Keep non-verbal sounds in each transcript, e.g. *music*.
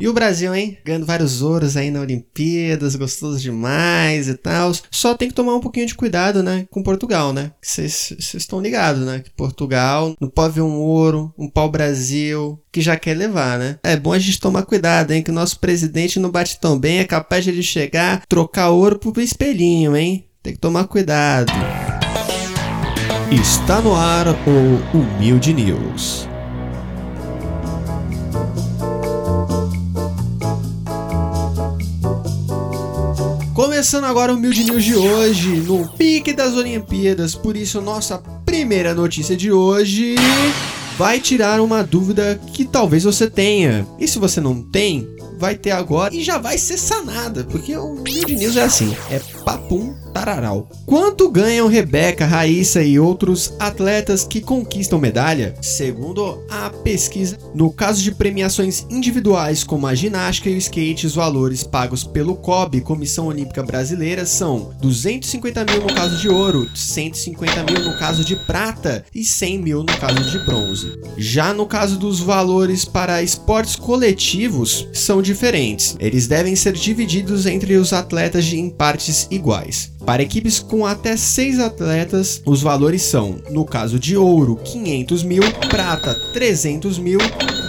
E o Brasil, hein? Ganhando vários ouros aí na Olimpíadas, gostoso demais e tal. Só tem que tomar um pouquinho de cuidado, né? Com Portugal, né? Vocês estão ligados, né? Que Portugal não pode ver um ouro, um pau-brasil, que já quer levar, né? É bom a gente tomar cuidado, hein? Que o nosso presidente não bate tão bem, é capaz de ele chegar, trocar ouro pro espelhinho, hein? Tem que tomar cuidado. Está no ar o Humilde News. Começando agora o Humilde News de hoje, no pique das Olimpíadas. Por isso, nossa primeira notícia de hoje vai tirar uma dúvida que talvez você tenha. E se você não tem, vai ter agora e já vai ser sanada, porque o Humilde News é assim, é papum tararau. Quanto ganham Rebeca, Raíssa e outros atletas que conquistam medalha? Segundo a pesquisa, no caso de premiações individuais como a ginástica e o skate, os valores pagos pelo COB, Comissão Olímpica Brasileira, são 250 mil no caso de ouro, 150 mil no caso de prata e 100 mil no caso de bronze. Já no caso dos valores para esportes coletivos, são diferentes. Eles devem ser divididos entre os atletas em partes iguais. Para equipes com até 6 atletas, os valores são, no caso de ouro, 500 mil, prata, 300 mil,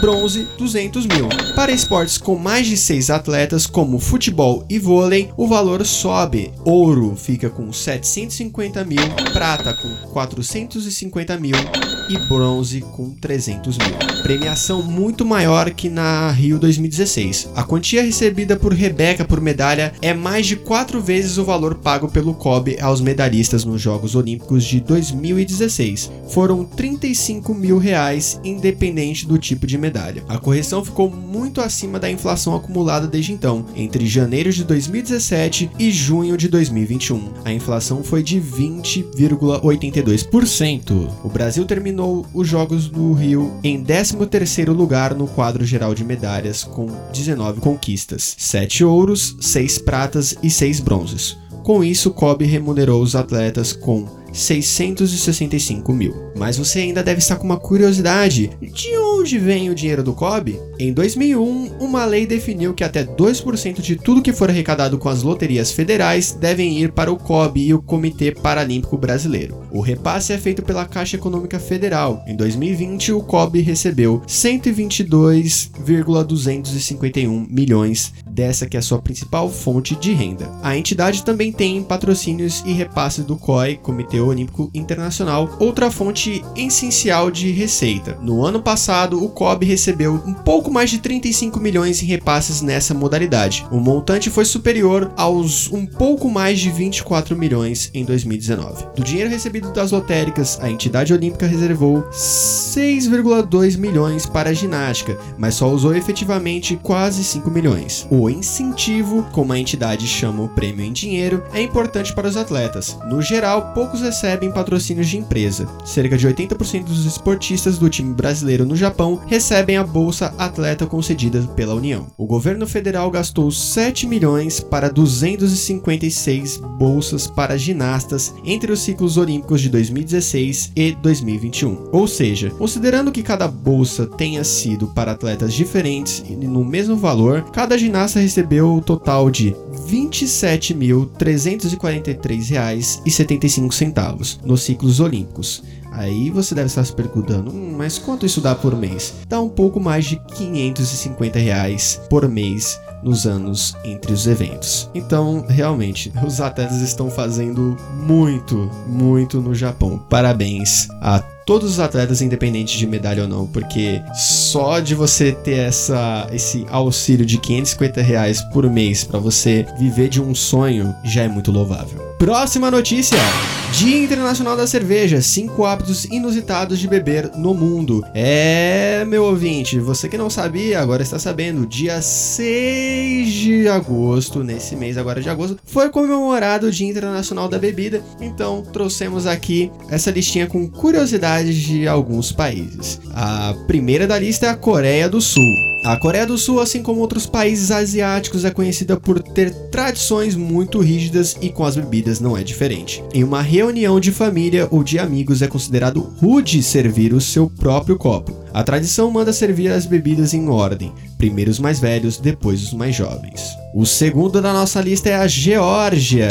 bronze, 200 mil. Para esportes com mais de 6 atletas, como futebol e vôlei, o valor sobe. Ouro fica com 750 mil, prata com 450 mil e bronze com 300 mil. Premiação muito maior que na Rio 2016. A quantia recebida por Rebeca por medalha é mais de 4 vezes o valor pago pelo pelo COB aos medalhistas nos Jogos Olímpicos de 2016. Foram 35 mil reais, independente do tipo de medalha. A correção ficou muito acima da inflação acumulada desde então, entre janeiro de 2017 e junho de 2021. A inflação foi de 20,82%. O Brasil terminou os Jogos do Rio em 13º lugar no quadro geral de medalhas com 19 conquistas, 7 ouros, 6 pratas e 6 bronzes. Com isso, Kobe remunerou os atletas com 665 mil. Mas você ainda deve estar com uma curiosidade: de vem o dinheiro do COB? Em 2001, uma lei definiu que até 2% de tudo que for arrecadado com as loterias federais devem ir para o COB e o Comitê Paralímpico Brasileiro. O repasse é feito pela Caixa Econômica Federal. Em 2020, o COB recebeu 122,251 milhões dessa que é a sua principal fonte de renda. A entidade também tem patrocínios e repasses do COI, Comitê Olímpico Internacional, outra fonte essencial de receita. No ano passado, o COB recebeu um pouco mais de 35 milhões em repasses nessa modalidade. O montante foi superior aos um pouco mais de 24 milhões em 2019. Do dinheiro recebido das lotéricas, a entidade olímpica reservou 6,2 milhões para a ginástica, mas só usou efetivamente quase 5 milhões. O incentivo, como a entidade chama o prêmio em dinheiro, é importante para os atletas. No geral, poucos recebem patrocínios de empresa. Cerca de 80% dos esportistas do time brasileiro no Japão recebem a bolsa atleta concedida pela União. O governo federal gastou 7 milhões para 256 bolsas para ginastas entre os ciclos olímpicos de 2016 e 2021. Ou seja, considerando que cada bolsa tenha sido para atletas diferentes e no mesmo valor, cada ginasta recebeu o total de R$ 27.343,75 centavos nos ciclos olímpicos. Aí você deve estar se perguntando, hum, mas quanto isso dá por mês? Dá um pouco mais de 550 reais por mês nos anos entre os eventos. Então, realmente, *laughs* os atletas estão fazendo muito, muito no Japão. Parabéns a todos os atletas, independente de medalha ou não, porque só de você ter essa, esse auxílio de 550 reais por mês para você viver de um sonho já é muito louvável. Próxima notícia: Dia Internacional da Cerveja, cinco hábitos inusitados de beber no mundo. É, meu ouvinte, você que não sabia, agora está sabendo. Dia 6 de agosto, nesse mês agora de agosto, foi comemorado o Dia Internacional da Bebida. Então, trouxemos aqui essa listinha com curiosidades de alguns países. A primeira da lista é a Coreia do Sul A Coreia do Sul, assim como outros países asiáticos, é conhecida por ter tradições muito rígidas e com as bebidas não é diferente. Em uma reunião de família ou de amigos é considerado rude servir o seu próprio copo. A tradição manda servir as bebidas em ordem, primeiro os mais velhos, depois os mais jovens. O segundo da nossa lista é a Geórgia,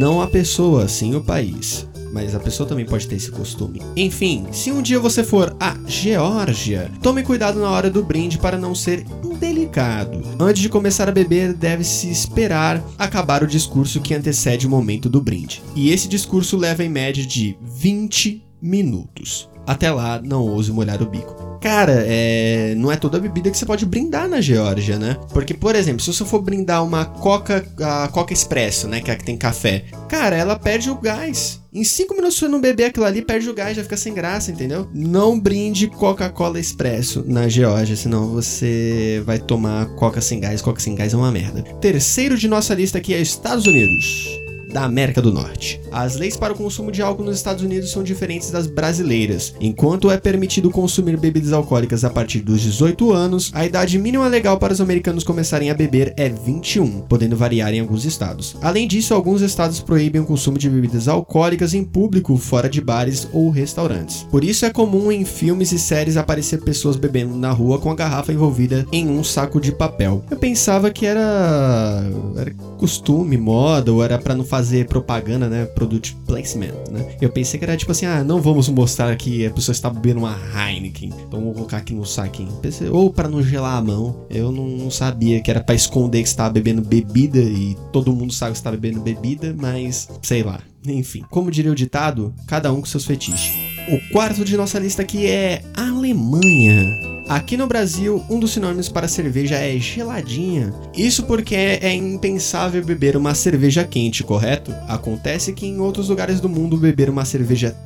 não a pessoa, sim o país mas a pessoa também pode ter esse costume. Enfim, se um dia você for à Geórgia, tome cuidado na hora do brinde para não ser indelicado. Antes de começar a beber, deve-se esperar acabar o discurso que antecede o momento do brinde. E esse discurso leva em média de 20 minutos. Até lá, não ouse molhar o bico. Cara, é... não é toda bebida que você pode brindar na Geórgia, né? Porque, por exemplo, se você for brindar uma Coca, a Coca Expresso, né? Que é a que tem café, cara, ela perde o gás. Em 5 minutos você não beber aquilo ali, perde o gás, já fica sem graça, entendeu? Não brinde Coca-Cola Expresso na Geórgia, senão você vai tomar Coca sem gás. Coca sem gás é uma merda. Terceiro de nossa lista aqui é Estados Unidos da América do Norte. As leis para o consumo de álcool nos Estados Unidos são diferentes das brasileiras. Enquanto é permitido consumir bebidas alcoólicas a partir dos 18 anos, a idade mínima legal para os americanos começarem a beber é 21, podendo variar em alguns estados. Além disso, alguns estados proíbem o consumo de bebidas alcoólicas em público fora de bares ou restaurantes. Por isso é comum em filmes e séries aparecer pessoas bebendo na rua com a garrafa envolvida em um saco de papel. Eu pensava que era, era costume, moda, ou era para não fazer propaganda, né? Product placement, né? Eu pensei que era tipo assim, ah, não vamos mostrar que a pessoa está bebendo uma Heineken, então vou colocar aqui no saquinho. Pensei, ou para não gelar a mão. Eu não sabia que era para esconder que estava bebendo bebida e todo mundo sabe que está bebendo bebida, mas sei lá. Enfim, como diria o ditado, cada um com seus fetiches. O quarto de nossa lista aqui é Alemanha. Aqui no Brasil, um dos sinônimos para cerveja é geladinha. Isso porque é impensável beber uma cerveja quente, correto? Acontece que em outros lugares do mundo beber uma cerveja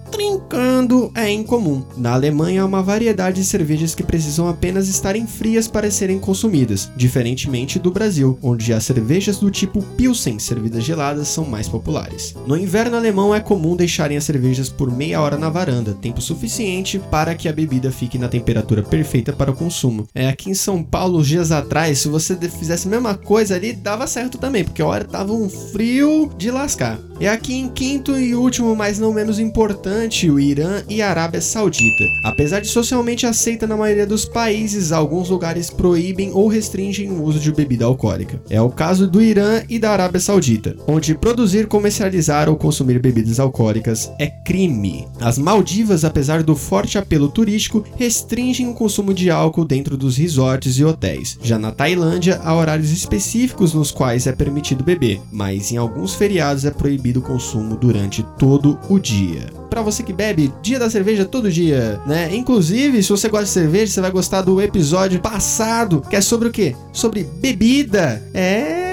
trincando é incomum. Na Alemanha há uma variedade de cervejas que precisam apenas estarem frias para serem consumidas, diferentemente do Brasil, onde as cervejas do tipo Pilsen servidas geladas são mais populares. No inverno alemão é comum deixarem as cervejas por meia hora na varanda, tempo suficiente para que a bebida fique na temperatura perfeita para o consumo. É, aqui em São Paulo, dias atrás, se você fizesse a mesma coisa ali, dava certo também, porque a hora tava um frio de lascar. E aqui em quinto e último, mas não menos importante, o Irã e a Arábia Saudita. Apesar de socialmente aceita na maioria dos países, alguns lugares proíbem ou restringem o uso de bebida alcoólica. É o caso do Irã e da Arábia Saudita, onde produzir, comercializar ou consumir bebidas alcoólicas é crime. As Maldivas, apesar do forte apelo turístico, restringem o consumo de álcool dentro dos resorts e hotéis. Já na Tailândia, há horários específicos nos quais é permitido beber, mas em alguns feriados é proibido do consumo durante todo o dia. Para você que bebe dia da cerveja todo dia, né? Inclusive, se você gosta de cerveja, você vai gostar do episódio passado, que é sobre o quê? Sobre bebida. É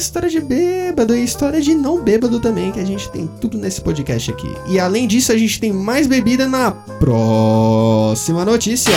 história de bêbado e história de não bêbado também, que a gente tem tudo nesse podcast aqui. E além disso, a gente tem mais bebida na próxima notícia.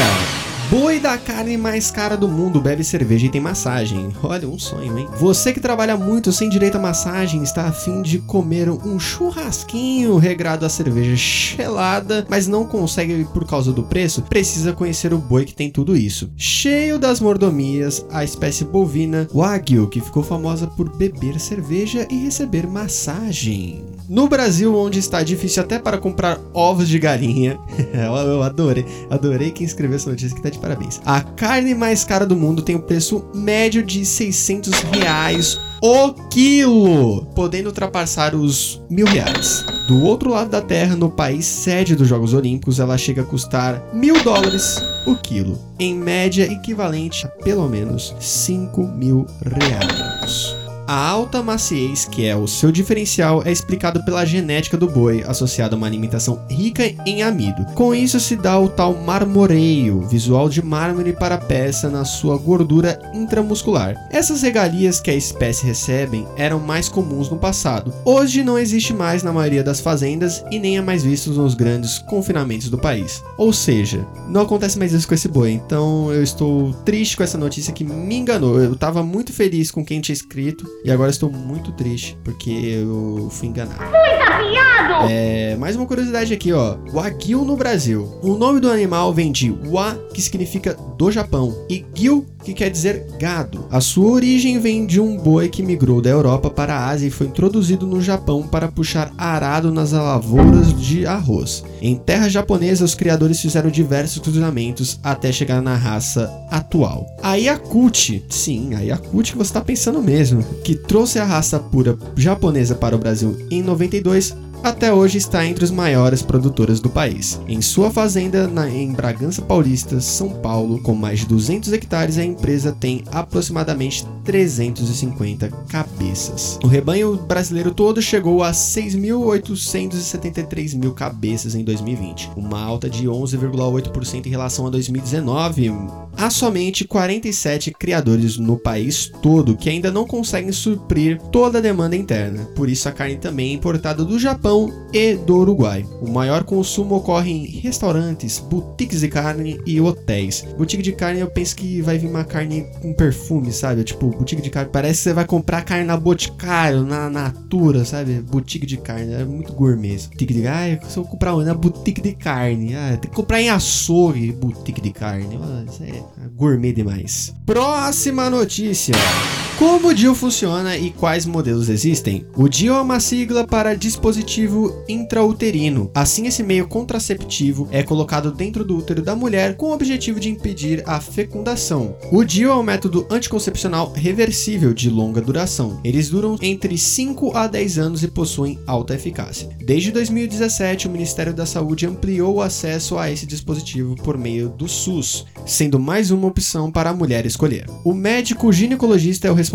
Boi da carne mais cara do mundo bebe cerveja e tem massagem. Olha, um sonho, hein? Você que trabalha muito sem direito a massagem está afim de comer um churrasquinho regrado a cerveja gelada, mas não consegue por causa do preço? Precisa conhecer o boi que tem tudo isso. Cheio das mordomias, a espécie bovina Wagyu, que ficou famosa por beber cerveja e receber massagem. No Brasil, onde está difícil até para comprar ovos de galinha, *laughs* eu adorei, adorei quem escreveu essa notícia que tá de parabéns. A carne mais cara do mundo tem o um preço médio de 600 reais o quilo, podendo ultrapassar os mil reais. Do outro lado da Terra, no país sede dos Jogos Olímpicos, ela chega a custar mil dólares o quilo, em média equivalente a pelo menos 5 mil reais. A alta maciez, que é o seu diferencial, é explicado pela genética do boi, associada a uma alimentação rica em amido. Com isso se dá o tal marmoreio, visual de mármore para a peça na sua gordura intramuscular. Essas regalias que a espécie recebem eram mais comuns no passado. Hoje não existe mais na maioria das fazendas e nem é mais visto nos grandes confinamentos do país. Ou seja, não acontece mais isso com esse boi. Então eu estou triste com essa notícia que me enganou. Eu estava muito feliz com quem tinha escrito e agora estou muito triste porque eu fui enganado. Muita piada! É, mais uma curiosidade aqui, ó. Wagyu no Brasil. O nome do animal vem de wa, que significa do Japão, e gyu, que quer dizer gado. A sua origem vem de um boi que migrou da Europa para a Ásia e foi introduzido no Japão para puxar arado nas lavouras de arroz. Em terra japonesa, os criadores fizeram diversos cruzamentos até chegar na raça atual. A Yakuti, sim, a Yakuti que você está pensando mesmo, que trouxe a raça pura japonesa para o Brasil em 92, até hoje está entre os maiores produtores do país. Em sua fazenda na, em Bragança Paulista, São Paulo, com mais de 200 hectares, a empresa tem aproximadamente 350 cabeças. O rebanho brasileiro todo chegou a 6.873 mil cabeças em 2020, uma alta de 11,8% em relação a 2019. Há somente 47 criadores no país todo que ainda não conseguem suprir toda a demanda interna. Por isso a carne também é importada do Japão e do Uruguai. O maior consumo ocorre em restaurantes, boutiques de carne e hotéis. Boutique de carne eu penso que vai vir uma carne com perfume, sabe? Tipo, boutique de carne. Parece que você vai comprar carne na Boticário, na Natura, sabe? Boutique de carne. É muito gourmet. Boutique de carne. Ah, se eu comprar uma na boutique de carne. Ah, tem que comprar em açougue, boutique de carne. Ah, isso é gourmet demais. Próxima notícia. Como o DIU funciona e quais modelos existem? O DIU é uma sigla para dispositivo intrauterino. Assim, esse meio contraceptivo é colocado dentro do útero da mulher com o objetivo de impedir a fecundação. O DIU é um método anticoncepcional reversível de longa duração. Eles duram entre 5 a 10 anos e possuem alta eficácia. Desde 2017, o Ministério da Saúde ampliou o acesso a esse dispositivo por meio do SUS, sendo mais uma opção para a mulher escolher. O médico ginecologista é o responsável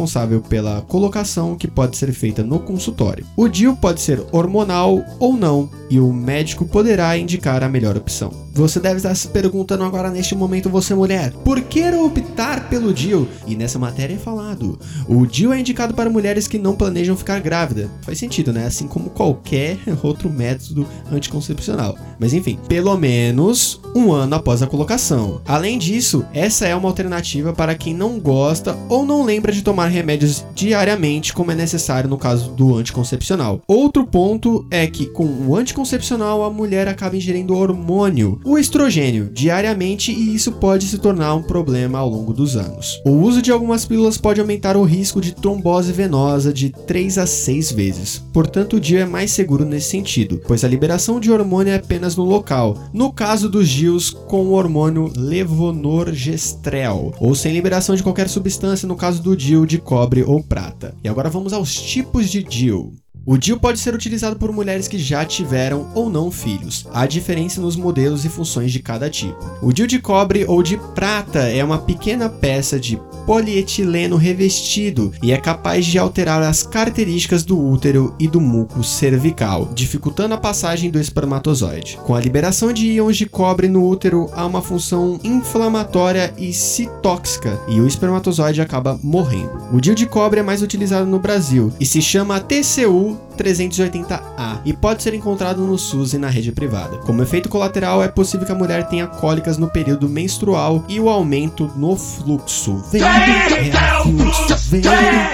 pela colocação que pode ser feita no consultório. O DIU pode ser hormonal ou não, e o médico poderá indicar a melhor opção. Você deve estar se perguntando agora neste momento, você mulher, por que optar pelo DIU? E nessa matéria é falado, o DIU é indicado para mulheres que não planejam ficar grávida. Faz sentido, né? Assim como qualquer *laughs* outro método anticoncepcional. Mas enfim, pelo menos um ano após a colocação. Além disso, essa é uma alternativa para quem não gosta ou não lembra de tomar remédios diariamente, como é necessário no caso do anticoncepcional. Outro ponto é que com o anticoncepcional a mulher acaba ingerindo hormônio, o estrogênio, diariamente e isso pode se tornar um problema ao longo dos anos. O uso de algumas pílulas pode aumentar o risco de trombose venosa de 3 a 6 vezes. Portanto, o DIU é mais seguro nesse sentido, pois a liberação de hormônio é apenas no local. No caso dos DIUs com o hormônio levonorgestrel, ou sem liberação de qualquer substância no caso do DIU de cobre ou prata. E agora vamos aos tipos de DIU. O DIU pode ser utilizado por mulheres que já tiveram ou não filhos. Há diferença nos modelos e funções de cada tipo. O DIU de cobre ou de prata é uma pequena peça de polietileno revestido e é capaz de alterar as características do útero e do muco cervical, dificultando a passagem do espermatozoide. Com a liberação de íons de cobre no útero, há uma função inflamatória e citóxica e o espermatozoide acaba morrendo. O DIU de cobre é mais utilizado no Brasil e se chama TCU 380A e pode ser encontrado no SUS e na rede privada. Como efeito colateral, é possível que a mulher tenha cólicas no período menstrual e o aumento no fluxo. Vem, é, fluxo, vem.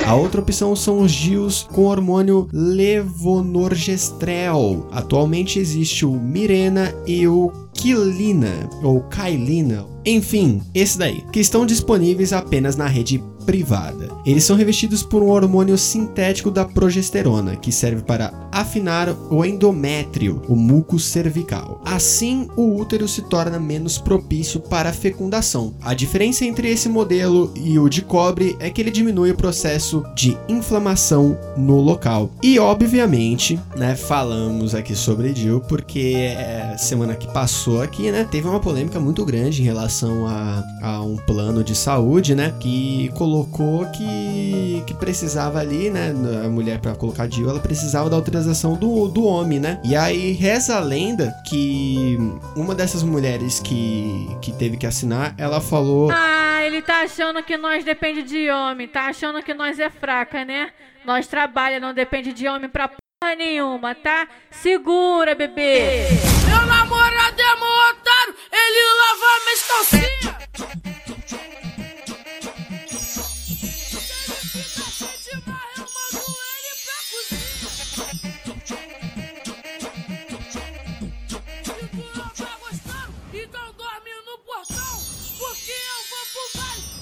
A outra opção são os DIUs com hormônio levonorgestrel. Atualmente existe o Mirena e o Quilina ou Kailina. Enfim, esse daí, que estão disponíveis apenas na rede privada. Eles são revestidos por um hormônio sintético da progesterona, que serve para afinar o endométrio, o muco cervical. Assim, o útero se torna menos propício para a fecundação. A diferença entre esse modelo e o de cobre é que ele diminui o processo de inflamação no local. E obviamente, né, falamos aqui sobre DIU porque é, semana que passou aqui, né, teve uma polêmica muito grande em relação a, a um plano de saúde, né, que colocou colocou que, que precisava ali, né? A mulher para colocar DIU, ela precisava da autorização do, do homem, né? E aí reza a lenda que uma dessas mulheres que, que teve que assinar, ela falou. Ah, ele tá achando que nós depende de homem, tá achando que nós é fraca, né? Nós trabalha, não depende de homem pra porra nenhuma, tá? Segura, bebê! Meu namorado é otário, ele lava minhas calcinhas! Portugal.